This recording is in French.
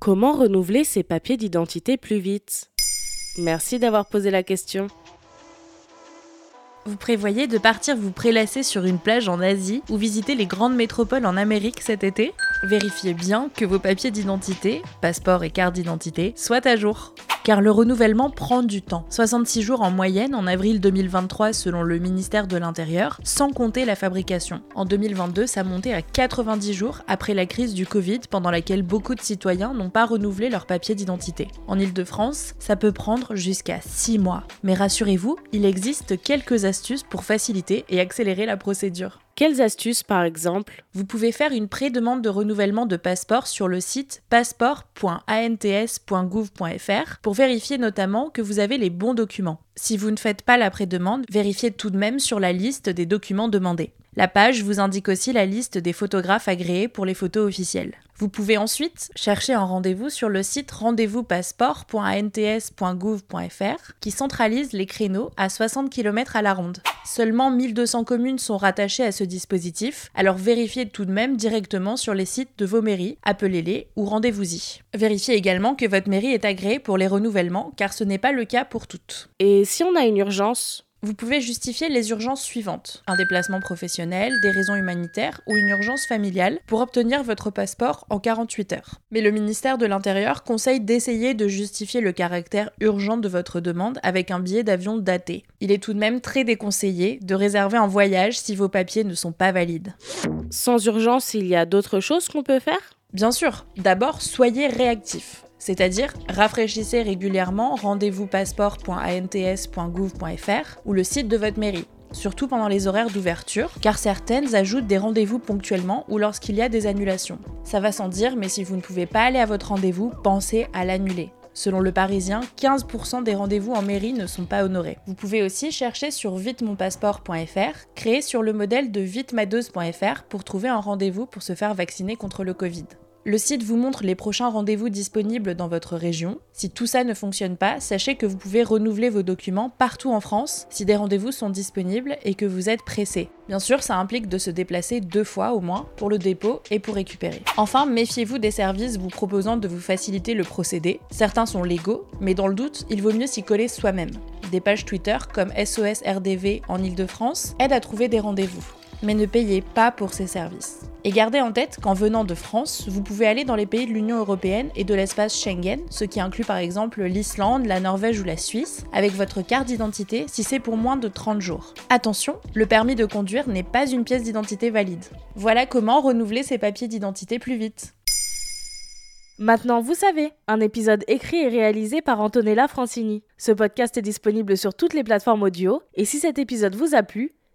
Comment renouveler ses papiers d'identité plus vite? Merci d'avoir posé la question. Vous prévoyez de partir vous prélasser sur une plage en Asie ou visiter les grandes métropoles en Amérique cet été? Vérifiez bien que vos papiers d'identité, passeport et carte d'identité, soient à jour. Car le renouvellement prend du temps. 66 jours en moyenne en avril 2023 selon le ministère de l'Intérieur, sans compter la fabrication. En 2022, ça montait à 90 jours après la crise du Covid pendant laquelle beaucoup de citoyens n'ont pas renouvelé leurs papiers d'identité. En Ile-de-France, ça peut prendre jusqu'à 6 mois. Mais rassurez-vous, il existe quelques astuces pour faciliter et accélérer la procédure. Quelles astuces par exemple Vous pouvez faire une pré-demande de renouvellement de passeport sur le site passeport.ants.gouv.fr pour vérifier notamment que vous avez les bons documents. Si vous ne faites pas la pré-demande, vérifiez tout de même sur la liste des documents demandés. La page vous indique aussi la liste des photographes agréés pour les photos officielles. Vous pouvez ensuite chercher un rendez-vous sur le site rendez-vous-passeport.ants.gouv.fr qui centralise les créneaux à 60 km à la ronde. Seulement 1200 communes sont rattachées à ce dispositif, alors vérifiez tout de même directement sur les sites de vos mairies, appelez-les ou rendez-vous-y. Vérifiez également que votre mairie est agréée pour les renouvellements car ce n'est pas le cas pour toutes. Et si on a une urgence Vous pouvez justifier les urgences suivantes. Un déplacement professionnel, des raisons humanitaires ou une urgence familiale pour obtenir votre passeport en 48 heures. Mais le ministère de l'Intérieur conseille d'essayer de justifier le caractère urgent de votre demande avec un billet d'avion daté. Il est tout de même très déconseillé de réserver un voyage si vos papiers ne sont pas valides. Sans urgence, il y a d'autres choses qu'on peut faire? Bien sûr, d'abord soyez réactif. C'est-à-dire, rafraîchissez régulièrement rendez-vous passeport.ants.gouv.fr ou le site de votre mairie, surtout pendant les horaires d'ouverture, car certaines ajoutent des rendez-vous ponctuellement ou lorsqu'il y a des annulations. Ça va sans dire, mais si vous ne pouvez pas aller à votre rendez-vous, pensez à l'annuler. Selon le Parisien, 15% des rendez-vous en mairie ne sont pas honorés. Vous pouvez aussi chercher sur vitemonpasseport.fr, créé sur le modèle de vitemadeuse.fr pour trouver un rendez-vous pour se faire vacciner contre le Covid. Le site vous montre les prochains rendez-vous disponibles dans votre région. Si tout ça ne fonctionne pas, sachez que vous pouvez renouveler vos documents partout en France si des rendez-vous sont disponibles et que vous êtes pressé. Bien sûr, ça implique de se déplacer deux fois au moins pour le dépôt et pour récupérer. Enfin, méfiez-vous des services vous proposant de vous faciliter le procédé. Certains sont légaux, mais dans le doute, il vaut mieux s'y coller soi-même. Des pages Twitter comme SOS RDV en Ile-de-France aident à trouver des rendez-vous mais ne payez pas pour ces services. Et gardez en tête qu'en venant de France, vous pouvez aller dans les pays de l'Union européenne et de l'espace Schengen, ce qui inclut par exemple l'Islande, la Norvège ou la Suisse, avec votre carte d'identité si c'est pour moins de 30 jours. Attention, le permis de conduire n'est pas une pièce d'identité valide. Voilà comment renouveler ses papiers d'identité plus vite. Maintenant, vous savez, un épisode écrit et réalisé par Antonella Francini. Ce podcast est disponible sur toutes les plateformes audio, et si cet épisode vous a plu,